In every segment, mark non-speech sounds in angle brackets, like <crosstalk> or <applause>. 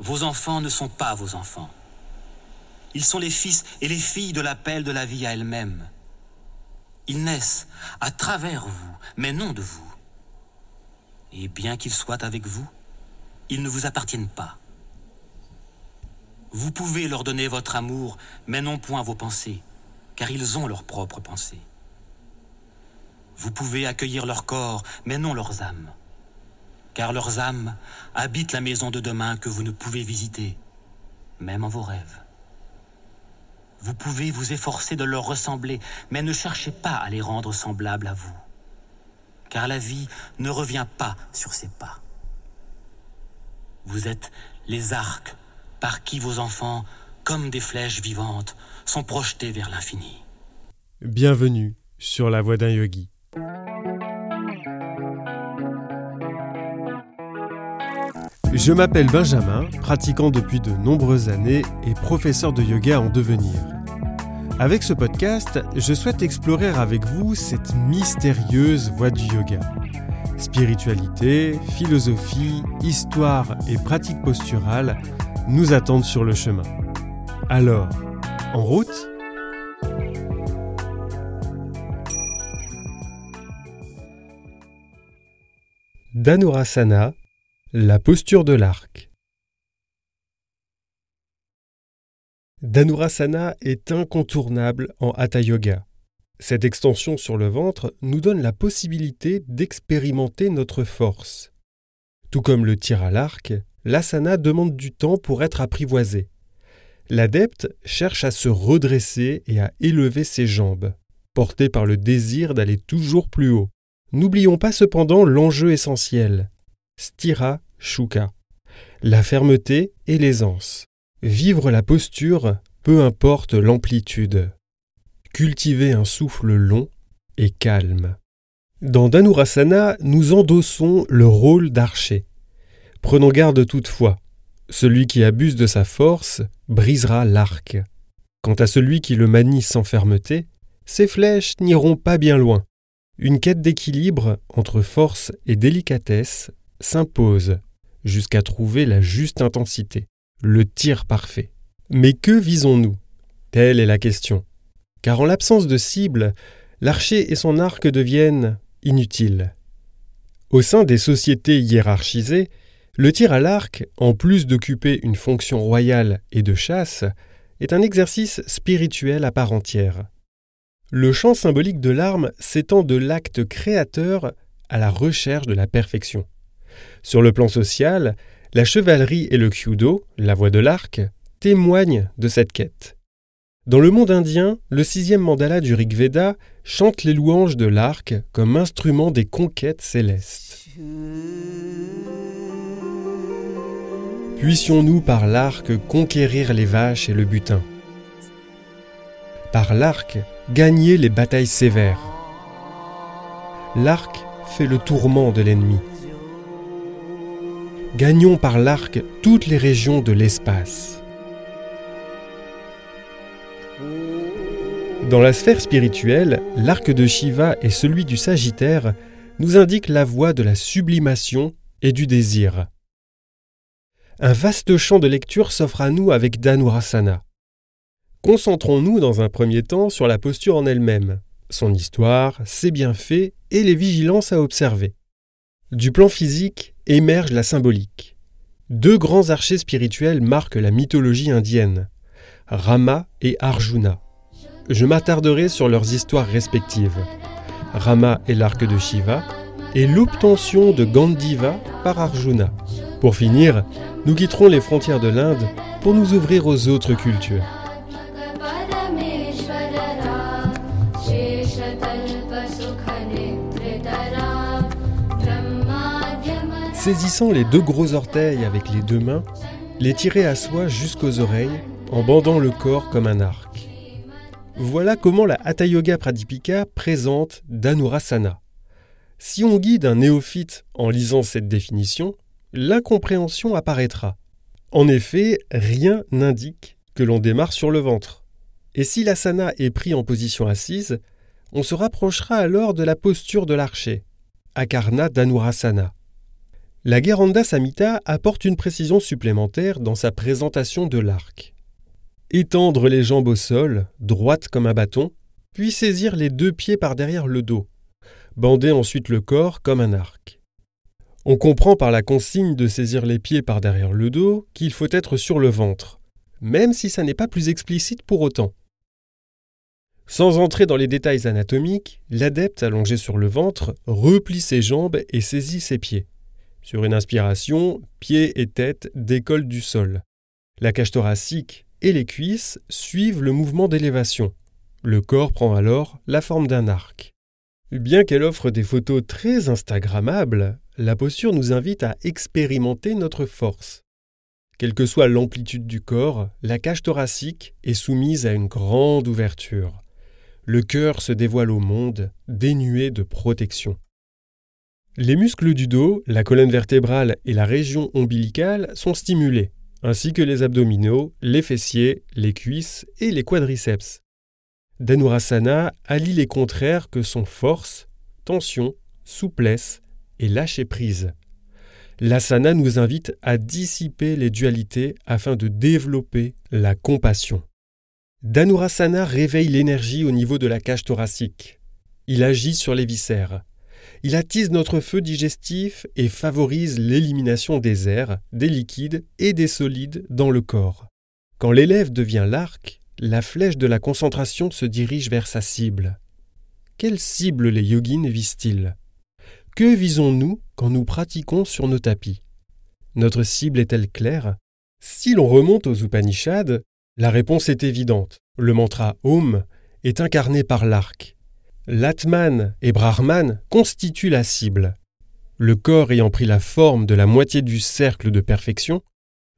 vos enfants ne sont pas vos enfants. Ils sont les fils et les filles de l'appel de la vie à elle-même. Ils naissent à travers vous, mais non de vous. Et bien qu'ils soient avec vous, ils ne vous appartiennent pas. Vous pouvez leur donner votre amour, mais non point vos pensées, car ils ont leurs propres pensées. Vous pouvez accueillir leur corps, mais non leurs âmes, car leurs âmes habitent la maison de demain que vous ne pouvez visiter, même en vos rêves. Vous pouvez vous efforcer de leur ressembler, mais ne cherchez pas à les rendre semblables à vous, car la vie ne revient pas sur ses pas. Vous êtes les arcs par qui vos enfants, comme des flèches vivantes, sont projetés vers l'infini. Bienvenue sur la voie d'un yogi. Je m'appelle Benjamin, pratiquant depuis de nombreuses années et professeur de yoga en devenir. Avec ce podcast, je souhaite explorer avec vous cette mystérieuse voie du yoga. Spiritualité, philosophie, histoire et pratique posturale nous attendent sur le chemin. Alors, en route? Dhanurasana, la posture de l'arc. Dhanurasana est incontournable en Hatha Yoga. Cette extension sur le ventre nous donne la possibilité d'expérimenter notre force. Tout comme le tir à l'arc, l'asana demande du temps pour être apprivoisé. L'adepte cherche à se redresser et à élever ses jambes, porté par le désir d'aller toujours plus haut. N'oublions pas cependant l'enjeu essentiel, stira shuka, la fermeté et l'aisance. Vivre la posture, peu importe l'amplitude. Cultiver un souffle long et calme. Dans Dhanurasana, nous endossons le rôle d'archer. Prenons garde toutefois. Celui qui abuse de sa force brisera l'arc. Quant à celui qui le manie sans fermeté, ses flèches n'iront pas bien loin. Une quête d'équilibre entre force et délicatesse s'impose jusqu'à trouver la juste intensité, le tir parfait. Mais que visons-nous? Telle est la question. Car en l'absence de cible, l'archer et son arc deviennent inutiles. Au sein des sociétés hiérarchisées, le tir à l'arc, en plus d'occuper une fonction royale et de chasse, est un exercice spirituel à part entière. Le champ symbolique de l'arme s'étend de l'acte créateur à la recherche de la perfection. Sur le plan social, la chevalerie et le kyudo, la voie de l'arc, témoignent de cette quête. Dans le monde indien, le sixième mandala du Rig Veda chante les louanges de l'arc comme instrument des conquêtes célestes. Puissions-nous par l'arc conquérir les vaches et le butin. Par l'arc, gagner les batailles sévères. L'arc fait le tourment de l'ennemi. Gagnons par l'arc toutes les régions de l'espace. Dans la sphère spirituelle, l'arc de Shiva et celui du Sagittaire nous indiquent la voie de la sublimation et du désir un vaste champ de lecture s'offre à nous avec Dhanurasana. Concentrons-nous dans un premier temps sur la posture en elle-même, son histoire, ses bienfaits et les vigilances à observer. Du plan physique émerge la symbolique. Deux grands archers spirituels marquent la mythologie indienne, Rama et Arjuna. Je m'attarderai sur leurs histoires respectives. Rama est l'arc de Shiva et l'obtention de Gandiva par Arjuna. Pour finir, nous quitterons les frontières de l'Inde pour nous ouvrir aux autres cultures. Saisissant les deux gros orteils avec les deux mains, les tirer à soi jusqu'aux oreilles en bandant le corps comme un arc. Voilà comment la Hatha Yoga Pradipika présente Dhanurasana. Si on guide un néophyte en lisant cette définition, l'incompréhension apparaîtra. En effet, rien n'indique que l'on démarre sur le ventre. Et si l'asana est pris en position assise, on se rapprochera alors de la posture de l'archer, Akarna Dhanurasana. La Gueranda Samhita apporte une précision supplémentaire dans sa présentation de l'arc. Étendre les jambes au sol, droites comme un bâton, puis saisir les deux pieds par derrière le dos. Bander ensuite le corps comme un arc. On comprend par la consigne de saisir les pieds par derrière le dos qu'il faut être sur le ventre, même si ça n'est pas plus explicite pour autant. Sans entrer dans les détails anatomiques, l'adepte allongé sur le ventre replie ses jambes et saisit ses pieds. Sur une inspiration, pieds et tête décollent du sol. La cage thoracique et les cuisses suivent le mouvement d'élévation. Le corps prend alors la forme d'un arc. Bien qu'elle offre des photos très Instagrammables, la posture nous invite à expérimenter notre force. Quelle que soit l'amplitude du corps, la cage thoracique est soumise à une grande ouverture. Le cœur se dévoile au monde, dénué de protection. Les muscles du dos, la colonne vertébrale et la région ombilicale sont stimulés, ainsi que les abdominaux, les fessiers, les cuisses et les quadriceps. Dhanurasana allie les contraires que sont force, tension, souplesse et lâcher prise. L'asana nous invite à dissiper les dualités afin de développer la compassion. Dhanurasana réveille l'énergie au niveau de la cage thoracique. Il agit sur les viscères. Il attise notre feu digestif et favorise l'élimination des airs, des liquides et des solides dans le corps. Quand l'élève devient l'arc, la flèche de la concentration se dirige vers sa cible. Quelle cible les yogins visent-ils? Que visons-nous quand nous pratiquons sur nos tapis? Notre cible est-elle claire? Si l'on remonte aux Upanishads, la réponse est évidente. Le mantra Om est incarné par l'arc. L'Atman et Brahman constituent la cible. Le corps ayant pris la forme de la moitié du cercle de perfection,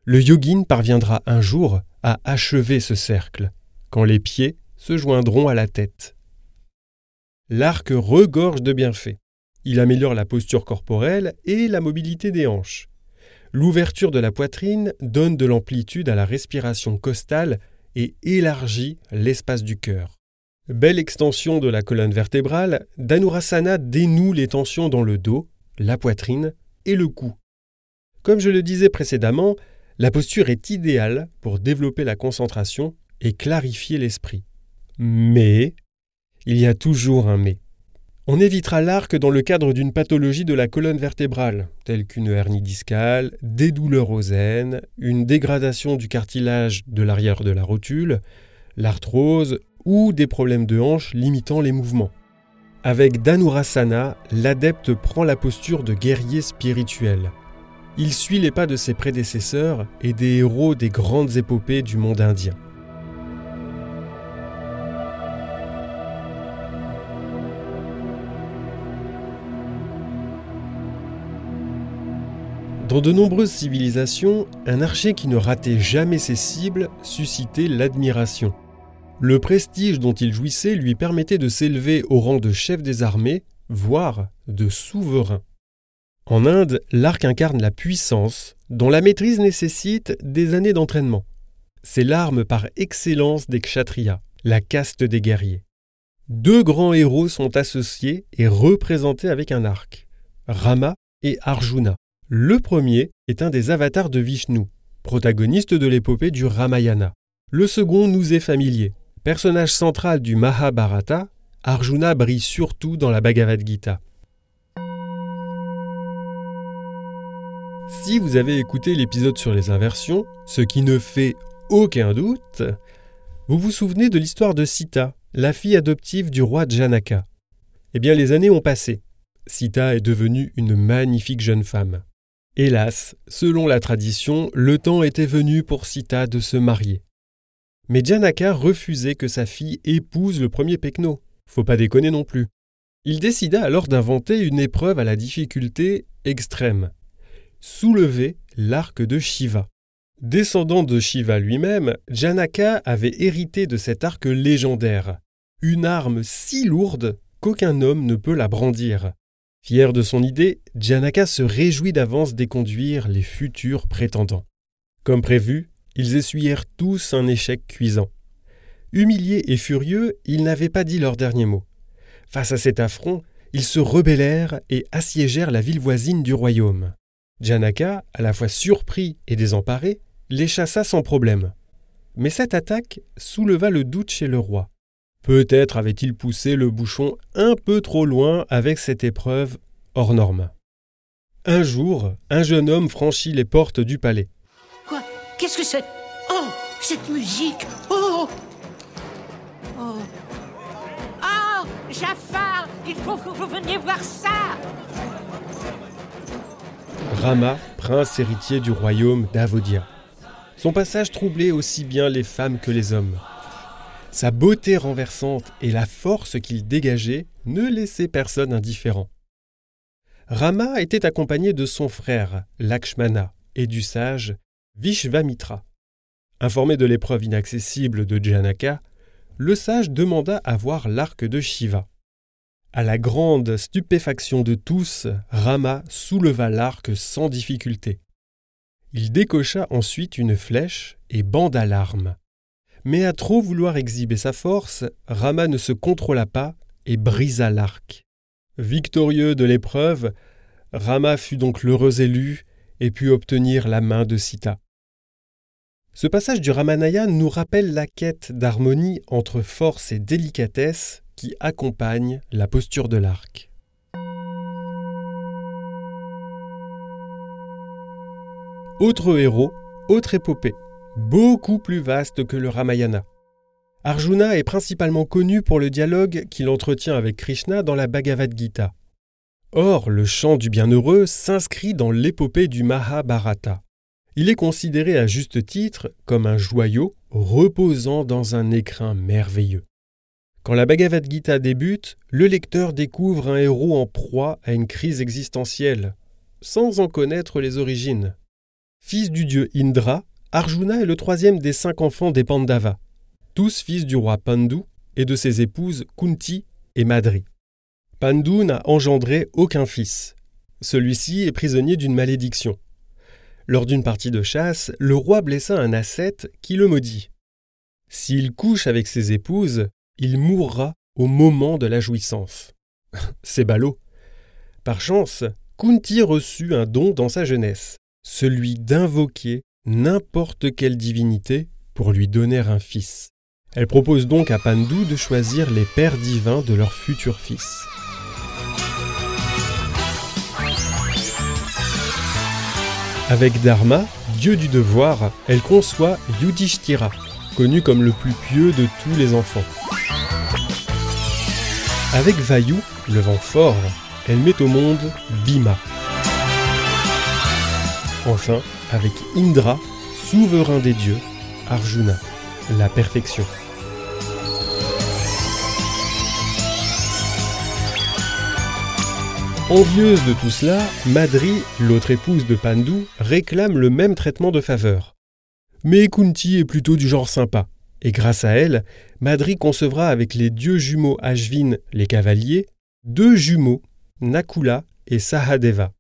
le yogin parviendra un jour à achever ce cercle, quand les pieds se joindront à la tête. L'arc regorge de bienfaits. Il améliore la posture corporelle et la mobilité des hanches. L'ouverture de la poitrine donne de l'amplitude à la respiration costale et élargit l'espace du cœur. Belle extension de la colonne vertébrale, Dhanurasana dénoue les tensions dans le dos, la poitrine et le cou. Comme je le disais précédemment, la posture est idéale pour développer la concentration et clarifier l'esprit. Mais, il y a toujours un mais. On évitera l'arc dans le cadre d'une pathologie de la colonne vertébrale, telle qu'une hernie discale, des douleurs aux aines, une dégradation du cartilage de l'arrière de la rotule, l'arthrose ou des problèmes de hanche limitant les mouvements. Avec Dhanurasana, l'adepte prend la posture de guerrier spirituel. Il suit les pas de ses prédécesseurs et des héros des grandes épopées du monde indien. Dans de nombreuses civilisations, un archer qui ne ratait jamais ses cibles suscitait l'admiration. Le prestige dont il jouissait lui permettait de s'élever au rang de chef des armées, voire de souverain. En Inde, l'arc incarne la puissance, dont la maîtrise nécessite des années d'entraînement. C'est l'arme par excellence des kshatriyas, la caste des guerriers. Deux grands héros sont associés et représentés avec un arc, Rama et Arjuna. Le premier est un des avatars de Vishnu, protagoniste de l'épopée du Ramayana. Le second nous est familier. Personnage central du Mahabharata, Arjuna brille surtout dans la Bhagavad Gita. Si vous avez écouté l'épisode sur les inversions, ce qui ne fait aucun doute, vous vous souvenez de l'histoire de Sita, la fille adoptive du roi Janaka. Eh bien, les années ont passé. Sita est devenue une magnifique jeune femme. Hélas, selon la tradition, le temps était venu pour Sita de se marier. Mais Janaka refusait que sa fille épouse le premier Pekno. Faut pas déconner non plus. Il décida alors d'inventer une épreuve à la difficulté extrême. Soulever l'arc de Shiva. Descendant de Shiva lui-même, Janaka avait hérité de cet arc légendaire, une arme si lourde qu'aucun homme ne peut la brandir. Fier de son idée, Janaka se réjouit d'avance d'éconduire les futurs prétendants. Comme prévu, ils essuyèrent tous un échec cuisant. Humiliés et furieux, ils n'avaient pas dit leur dernier mot. Face à cet affront, ils se rebellèrent et assiégèrent la ville voisine du royaume. Janaka, à la fois surpris et désemparé, les chassa sans problème. Mais cette attaque souleva le doute chez le roi. Peut-être avait-il poussé le bouchon un peu trop loin avec cette épreuve hors norme. Un jour, un jeune homme franchit les portes du palais. Qu'est-ce que c'est? Oh Cette musique Oh Oh Oh Jafar Il faut que vous veniez voir ça Rama, prince héritier du royaume d'Avodia. Son passage troublait aussi bien les femmes que les hommes. Sa beauté renversante et la force qu'il dégageait ne laissaient personne indifférent. Rama était accompagné de son frère, Lakshmana, et du sage Vishvamitra. Informé de l'épreuve inaccessible de Janaka, le sage demanda à voir l'arc de Shiva. À la grande stupéfaction de tous, Rama souleva l'arc sans difficulté. Il décocha ensuite une flèche et banda l'arme. Mais à trop vouloir exhiber sa force, Rama ne se contrôla pas et brisa l'arc. Victorieux de l'épreuve, Rama fut donc l'heureux élu et put obtenir la main de Sita. Ce passage du Ramanaya nous rappelle la quête d'harmonie entre force et délicatesse qui accompagne la posture de l'arc. Autre héros, autre épopée, beaucoup plus vaste que le Ramayana. Arjuna est principalement connu pour le dialogue qu'il entretient avec Krishna dans la Bhagavad Gita. Or, le chant du bienheureux s'inscrit dans l'épopée du Mahabharata. Il est considéré à juste titre comme un joyau reposant dans un écrin merveilleux. Quand la Bhagavad Gita débute, le lecteur découvre un héros en proie à une crise existentielle, sans en connaître les origines. Fils du dieu Indra, Arjuna est le troisième des cinq enfants des Pandavas, tous fils du roi Pandu et de ses épouses Kunti et Madri. Pandu n'a engendré aucun fils. Celui-ci est prisonnier d'une malédiction. Lors d'une partie de chasse, le roi blessa un ascète qui le maudit. S'il couche avec ses épouses, il mourra au moment de la jouissance. <laughs> C'est ballot. Par chance, Kunti reçut un don dans sa jeunesse, celui d'invoquer n'importe quelle divinité pour lui donner un fils. Elle propose donc à Pandu de choisir les pères divins de leur futur fils. Avec Dharma, dieu du devoir, elle conçoit Yudhishthira, connu comme le plus pieux de tous les enfants. Avec Vayu, le vent fort, elle met au monde Bhima. Enfin, avec Indra, souverain des dieux, Arjuna, la perfection. Envieuse de tout cela, Madri, l'autre épouse de Pandu, réclame le même traitement de faveur. Mais Kunti est plutôt du genre sympa, et grâce à elle, Madri concevra avec les dieux jumeaux Ashvin, les cavaliers, deux jumeaux, Nakula et Sahadeva.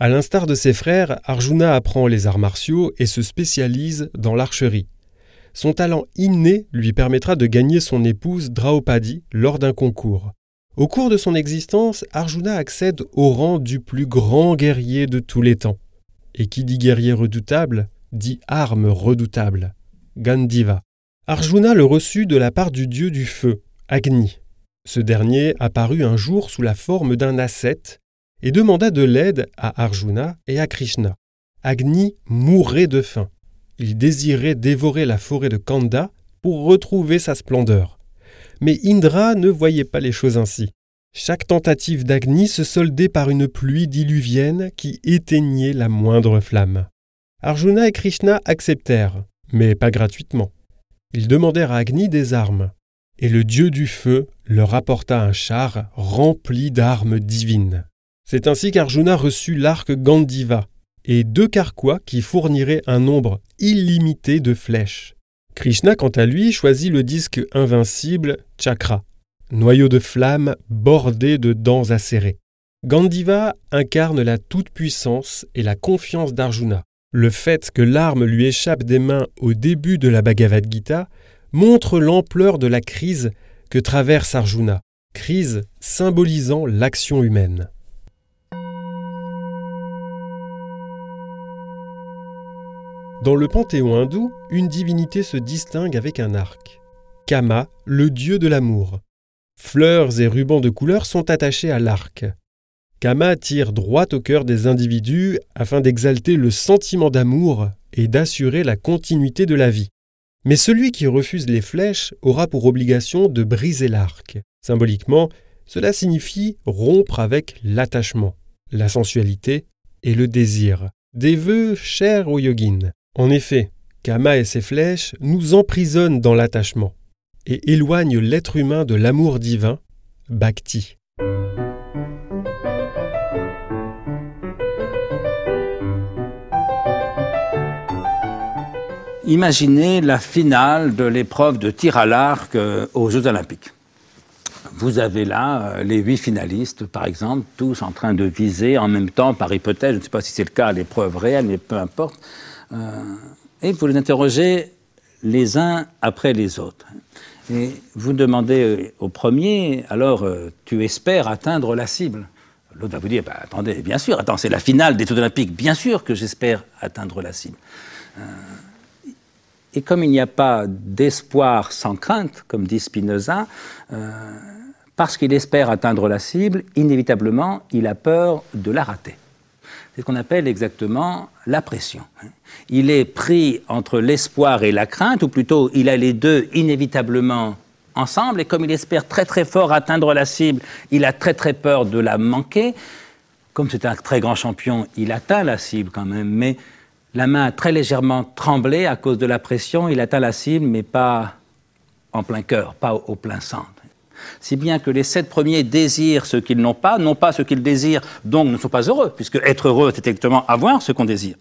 À l'instar de ses frères, Arjuna apprend les arts martiaux et se spécialise dans l'archerie. Son talent inné lui permettra de gagner son épouse Draupadi lors d'un concours. Au cours de son existence, Arjuna accède au rang du plus grand guerrier de tous les temps. Et qui dit guerrier redoutable, dit arme redoutable. Gandiva. Arjuna le reçut de la part du dieu du feu, Agni. Ce dernier apparut un jour sous la forme d'un ascète et demanda de l'aide à Arjuna et à Krishna. Agni mourait de faim. Il désirait dévorer la forêt de Kanda pour retrouver sa splendeur. Mais Indra ne voyait pas les choses ainsi. Chaque tentative d'Agni se soldait par une pluie diluvienne qui éteignait la moindre flamme. Arjuna et Krishna acceptèrent, mais pas gratuitement. Ils demandèrent à Agni des armes, et le dieu du feu leur apporta un char rempli d'armes divines. C'est ainsi qu'Arjuna reçut l'arc Gandiva et deux carquois qui fourniraient un nombre illimité de flèches. Krishna, quant à lui, choisit le disque invincible Chakra, noyau de flamme bordé de dents acérées. Gandiva incarne la toute-puissance et la confiance d'Arjuna. Le fait que l'arme lui échappe des mains au début de la Bhagavad Gita montre l'ampleur de la crise que traverse Arjuna, crise symbolisant l'action humaine. Dans le panthéon hindou, une divinité se distingue avec un arc. Kama, le dieu de l'amour. Fleurs et rubans de couleur sont attachés à l'arc. Kama tire droit au cœur des individus afin d'exalter le sentiment d'amour et d'assurer la continuité de la vie. Mais celui qui refuse les flèches aura pour obligation de briser l'arc. Symboliquement, cela signifie rompre avec l'attachement, la sensualité et le désir, des vœux chers aux yogines. En effet, Kama et ses flèches nous emprisonnent dans l'attachement et éloignent l'être humain de l'amour divin, Bhakti. Imaginez la finale de l'épreuve de tir à l'arc euh, aux Jeux Olympiques. Vous avez là euh, les huit finalistes, par exemple, tous en train de viser en même temps, par hypothèse, je ne sais pas si c'est le cas à l'épreuve réelle, mais peu importe, et vous les interrogez les uns après les autres. Et vous demandez au premier, alors tu espères atteindre la cible? L'autre va vous dire, bah, attendez, bien sûr, attends, c'est la finale des Jeux Olympiques, bien sûr que j'espère atteindre la cible. Et comme il n'y a pas d'espoir sans crainte, comme dit Spinoza, euh, parce qu'il espère atteindre la cible, inévitablement, il a peur de la rater. C'est ce qu'on appelle exactement la pression. Il est pris entre l'espoir et la crainte, ou plutôt il a les deux inévitablement ensemble, et comme il espère très très fort atteindre la cible, il a très très peur de la manquer. Comme c'est un très grand champion, il atteint la cible quand même, mais la main a très légèrement tremblé à cause de la pression. Il atteint la cible, mais pas en plein cœur, pas au, plein centre. Si bien que les sept premiers désirent ce qu'ils n'ont pas, non pas ce qu'ils désirent, donc ne sont pas heureux, puisque être heureux, c'est exactement avoir ce qu'on désire.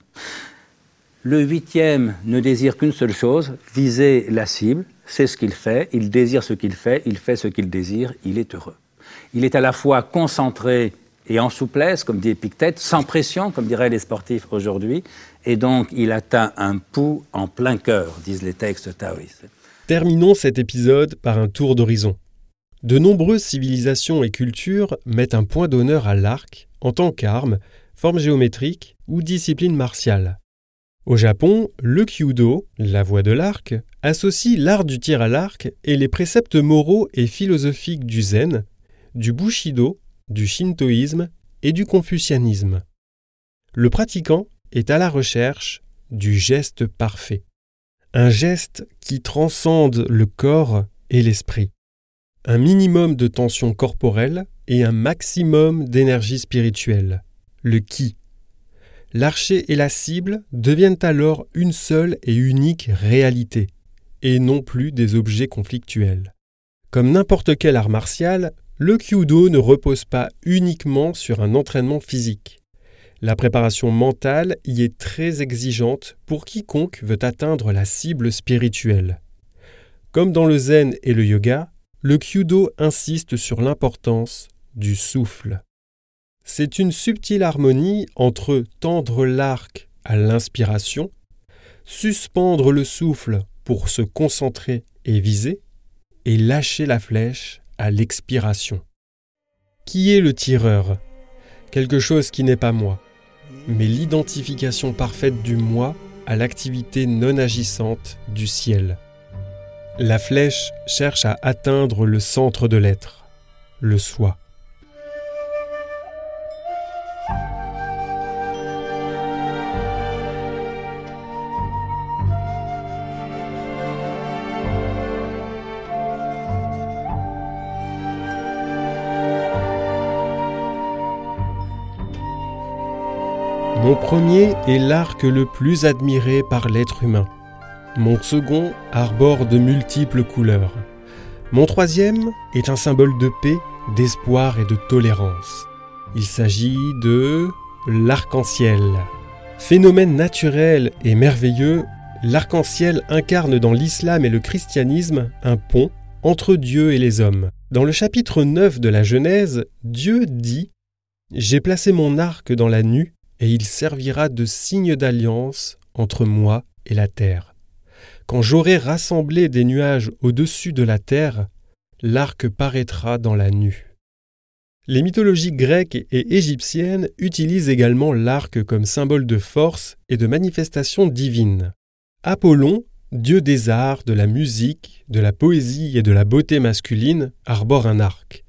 Le huitième ne désire qu'une seule chose, viser la cible, c'est ce qu'il fait, il désire ce qu'il fait, il fait ce qu'il désire, il est heureux. Il est à la fois concentré et en souplesse, comme dit Épictète, sans pression, comme diraient les sportifs aujourd'hui, et donc il atteint un pouls en plein cœur, disent les textes taoïstes. Terminons cet épisode par un tour d'horizon. De nombreuses civilisations et cultures mettent un point d'honneur à l'arc en tant qu'arme, forme géométrique ou discipline martiale. Au Japon, le kyudo, la voie de l'arc, associe l'art du tir à l'arc et les préceptes moraux et philosophiques du zen, du bushido, du shintoïsme et du confucianisme. Le pratiquant est à la recherche du geste parfait. Un geste qui transcende le corps et l'esprit. Un minimum de tension corporelle et un maximum d'énergie spirituelle. Le qui. L'archer et la cible deviennent alors une seule et unique réalité, et non plus des objets conflictuels. Comme n'importe quel art martial, le kyudo ne repose pas uniquement sur un entraînement physique. La préparation mentale y est très exigeante pour quiconque veut atteindre la cible spirituelle. Comme dans le zen et le yoga, le kyudo insiste sur l'importance du souffle. C'est une subtile harmonie entre tendre l'arc à l'inspiration, suspendre le souffle pour se concentrer et viser, et lâcher la flèche à l'expiration. Qui est le tireur? Quelque chose qui n'est pas moi mais l'identification parfaite du moi à l'activité non agissante du ciel. La flèche cherche à atteindre le centre de l'être, le soi. Mon premier est l'arc le plus admiré par l'être humain. Mon second arbore de multiples couleurs. Mon troisième est un symbole de paix, d'espoir et de tolérance. Il s'agit de l'arc-en-ciel. Phénomène naturel et merveilleux, l'arc-en-ciel incarne dans l'islam et le christianisme un pont entre Dieu et les hommes. Dans le chapitre 9 de la Genèse, Dieu dit J'ai placé mon arc dans la nue et il servira de signe d'alliance entre moi et la terre. Quand j'aurai rassemblé des nuages au-dessus de la terre, l'arc paraîtra dans la nue. Les mythologies grecques et égyptiennes utilisent également l'arc comme symbole de force et de manifestation divine. Apollon, dieu des arts, de la musique, de la poésie et de la beauté masculine, arbore un arc.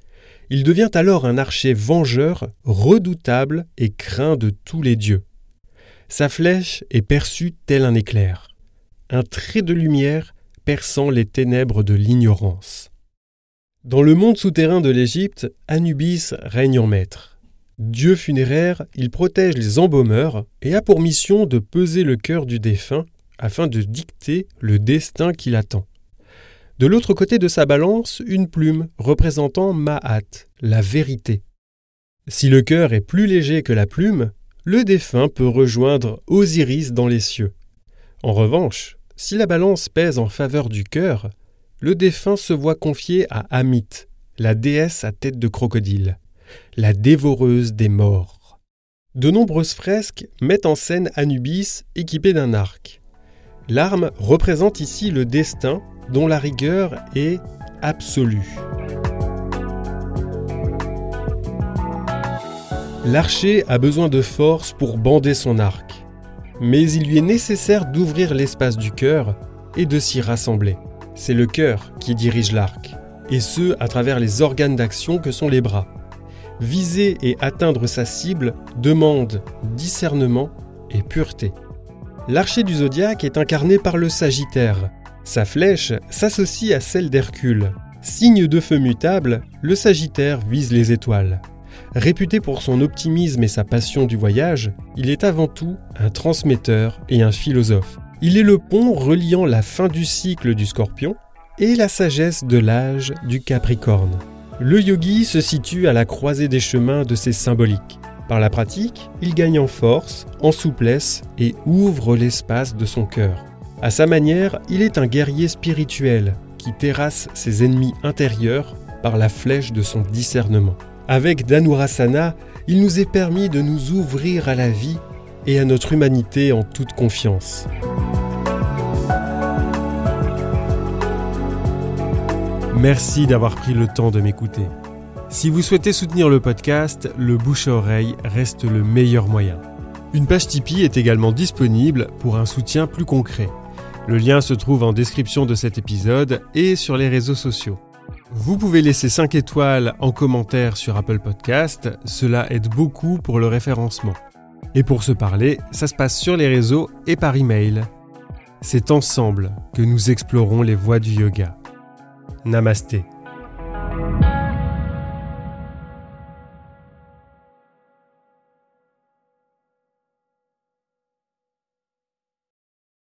Il devient alors un archer vengeur, redoutable et craint de tous les dieux. Sa flèche est perçue tel un éclair, un trait de lumière perçant les ténèbres de l'ignorance. Dans le monde souterrain de l'Égypte, Anubis règne en maître. Dieu funéraire, il protège les embaumeurs et a pour mission de peser le cœur du défunt afin de dicter le destin qui l'attend. De l'autre côté de sa balance, une plume représentant Maat, la vérité. Si le cœur est plus léger que la plume, le défunt peut rejoindre Osiris dans les cieux. En revanche, si la balance pèse en faveur du cœur, le défunt se voit confier à Amit, la déesse à tête de crocodile, la dévoreuse des morts. De nombreuses fresques mettent en scène Anubis équipé d'un arc. L'arme représente ici le destin dont la rigueur est absolue. L'archer a besoin de force pour bander son arc, mais il lui est nécessaire d'ouvrir l'espace du cœur et de s'y rassembler. C'est le cœur qui dirige l'arc, et ce à travers les organes d'action que sont les bras. Viser et atteindre sa cible demande discernement et pureté. L'archer du zodiaque est incarné par le Sagittaire. Sa flèche s'associe à celle d'Hercule. Signe de feu mutable, le Sagittaire vise les étoiles. Réputé pour son optimisme et sa passion du voyage, il est avant tout un transmetteur et un philosophe. Il est le pont reliant la fin du cycle du scorpion et la sagesse de l'âge du capricorne. Le yogi se situe à la croisée des chemins de ces symboliques. Par la pratique, il gagne en force, en souplesse et ouvre l'espace de son cœur. À sa manière, il est un guerrier spirituel qui terrasse ses ennemis intérieurs par la flèche de son discernement. Avec Dhanurasana, il nous est permis de nous ouvrir à la vie et à notre humanité en toute confiance. Merci d'avoir pris le temps de m'écouter. Si vous souhaitez soutenir le podcast, le bouche à oreille reste le meilleur moyen. Une page Tipeee est également disponible pour un soutien plus concret. Le lien se trouve en description de cet épisode et sur les réseaux sociaux. Vous pouvez laisser 5 étoiles en commentaire sur Apple Podcast, cela aide beaucoup pour le référencement. Et pour se parler, ça se passe sur les réseaux et par email. C'est ensemble que nous explorons les voies du yoga. Namasté.